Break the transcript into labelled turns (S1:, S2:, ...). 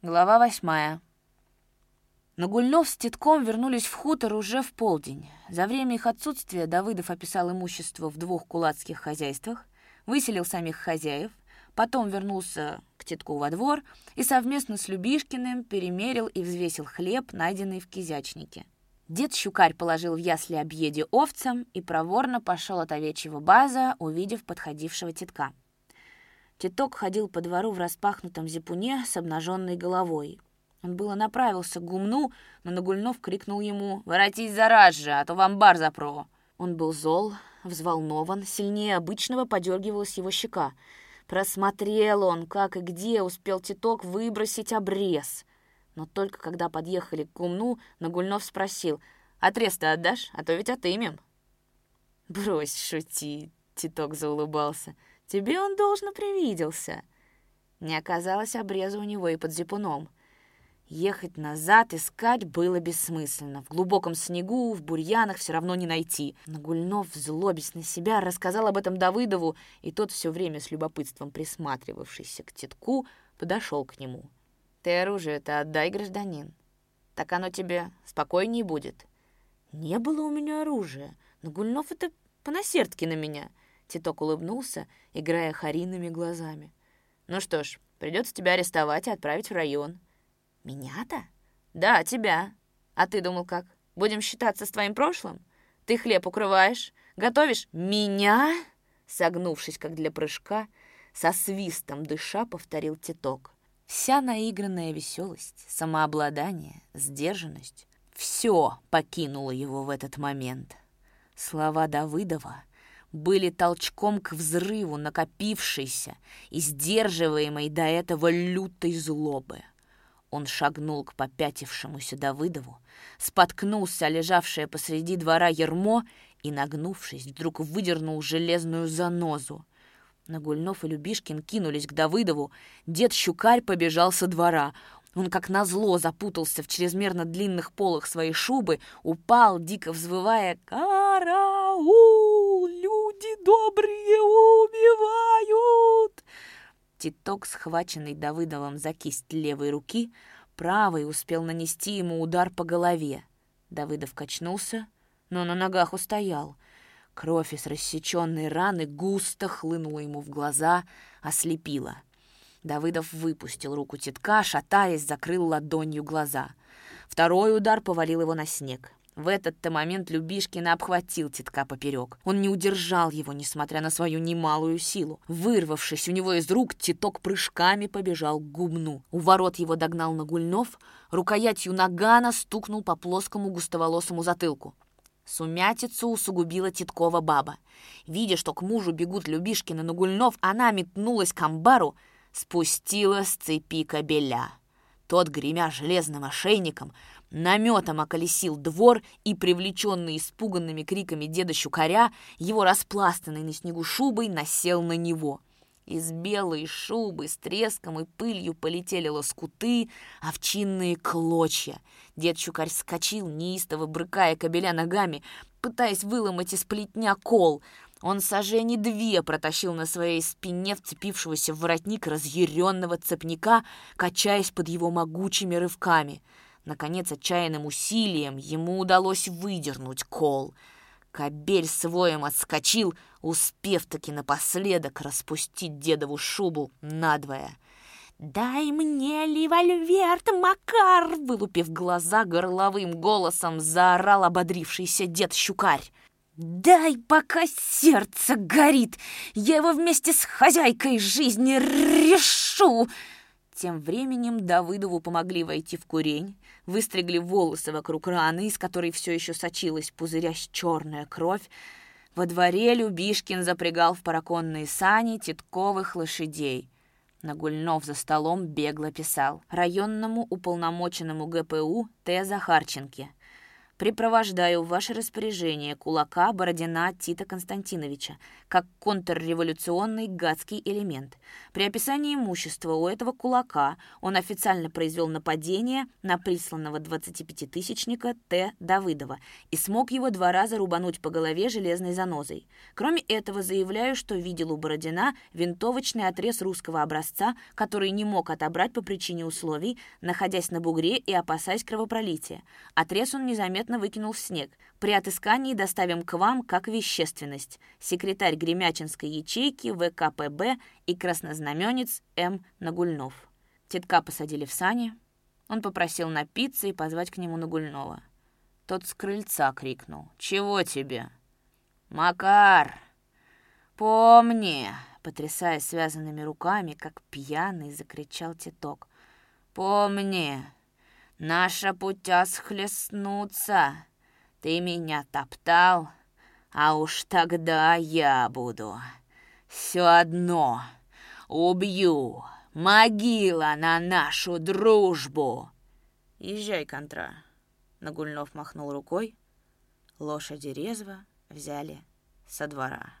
S1: Глава восьмая. Нагульнов с Титком вернулись в хутор уже в полдень. За время их отсутствия Давыдов описал имущество в двух кулацких хозяйствах, выселил самих хозяев, потом вернулся к Титку во двор и совместно с Любишкиным перемерил и взвесил хлеб, найденный в кизячнике. Дед Щукарь положил в ясли объеде овцам и проворно пошел от овечьего база, увидев подходившего Титка. Титок ходил по двору в распахнутом зипуне с обнаженной головой. Он было направился к гумну, но Нагульнов крикнул ему «Воротись зараз же, а то в амбар запро!» Он был зол, взволнован, сильнее обычного подергивалась его щека. Просмотрел он, как и где успел Титок выбросить обрез. Но только когда подъехали к гумну, Нагульнов спросил «Отрез-то отдашь, а то ведь отымем». «Брось шутить», — Титок заулыбался. Тебе он должно привиделся. Не оказалось обреза у него и под зипуном. Ехать назад, искать было бессмысленно. В глубоком снегу, в бурьянах все равно не найти. Но Гульнов, злобясь на себя, рассказал об этом Давыдову, и тот, все время с любопытством присматривавшийся к тетку, подошел к нему. «Ты оружие-то отдай, гражданин. Так оно тебе спокойнее будет». «Не было у меня оружия, но Гульнов это понасердки на меня». Титок улыбнулся, играя хариными глазами. «Ну что ж, придется тебя арестовать и отправить в район». «Меня-то?» «Да, тебя. А ты думал как? Будем считаться с твоим прошлым? Ты хлеб укрываешь, готовишь меня?» Согнувшись, как для прыжка, со свистом дыша повторил Титок. Вся наигранная веселость, самообладание, сдержанность — все покинуло его в этот момент. Слова Давыдова были толчком к взрыву накопившейся и сдерживаемой до этого лютой злобы. Он шагнул к попятившемуся Давыдову, споткнулся лежавшее посреди двора ермо и, нагнувшись, вдруг выдернул железную занозу. Нагульнов и Любишкин кинулись к Давыдову, дед Щукарь побежал со двора. Он, как назло, запутался в чрезмерно длинных полах своей шубы, упал, дико взвывая «Караул! Добрые убивают!» Титок, схваченный Давыдовым за кисть левой руки, правой успел нанести ему удар по голове. Давыдов качнулся, но на ногах устоял. Кровь из рассеченной раны густо хлынула ему в глаза, ослепила. Давыдов выпустил руку титка, шатаясь, закрыл ладонью глаза. Второй удар повалил его на снег. В этот-то момент Любишкин обхватил титка поперек. Он не удержал его, несмотря на свою немалую силу. Вырвавшись у него из рук, титок прыжками побежал к губну. У ворот его догнал Нагульнов, рукоятью нагана стукнул по плоскому густоволосому затылку. Сумятицу усугубила Титкова баба. Видя, что к мужу бегут Любишкин и Нагульнов, она метнулась к амбару, спустила с цепи кобеля. Тот, гремя железным ошейником, наметом околесил двор и, привлеченный испуганными криками деда Щукаря, его распластанной на снегу шубой насел на него. Из белой шубы с треском и пылью полетели лоскуты, овчинные клочья. Дед Щукарь скочил, неистово брыкая кобеля ногами, пытаясь выломать из плетня кол. Он сожжение две протащил на своей спине вцепившегося в воротник разъяренного цепняка, качаясь под его могучими рывками — Наконец, отчаянным усилием ему удалось выдернуть кол. Кобель своим отскочил, успев таки напоследок распустить дедову шубу надвое. «Дай мне револьверт, Макар!» Вылупив глаза горловым голосом, заорал ободрившийся дед Щукарь. «Дай, пока сердце горит! Я его вместе с хозяйкой жизни решу!» Тем временем Давыдову помогли войти в курень, выстригли волосы вокруг раны, из которой все еще сочилась пузырясь черная кровь. Во дворе Любишкин запрягал в параконные сани титковых лошадей. Нагульнов за столом бегло писал районному уполномоченному ГПУ Т. Захарченке. Припровождаю в ваше распоряжение кулака Бородина Тита Константиновича, как контрреволюционный гадский элемент. При описании имущества у этого кулака он официально произвел нападение на присланного 25-тысячника Т. Давыдова и смог его два раза рубануть по голове железной занозой. Кроме этого, заявляю, что видел у Бородина винтовочный отрез русского образца, который не мог отобрать по причине условий, находясь на бугре и опасаясь кровопролития. Отрез он незаметно выкинул в снег. При отыскании доставим к вам как вещественность. Секретарь Гремячинской ячейки ВКПБ и краснознаменец М. Нагульнов. Тетка посадили в сани. Он попросил напиться и позвать к нему Нагульнова. Тот с крыльца крикнул. «Чего тебе?» «Макар! Помни!» Потрясая связанными руками, как пьяный, закричал Титок. «Помни, наша путя схлестнутся. Ты меня топтал, а уж тогда я буду. Все одно убью, могила на нашу дружбу!» «Езжай, контра!» Нагульнов махнул рукой. Лошади резво взяли со двора.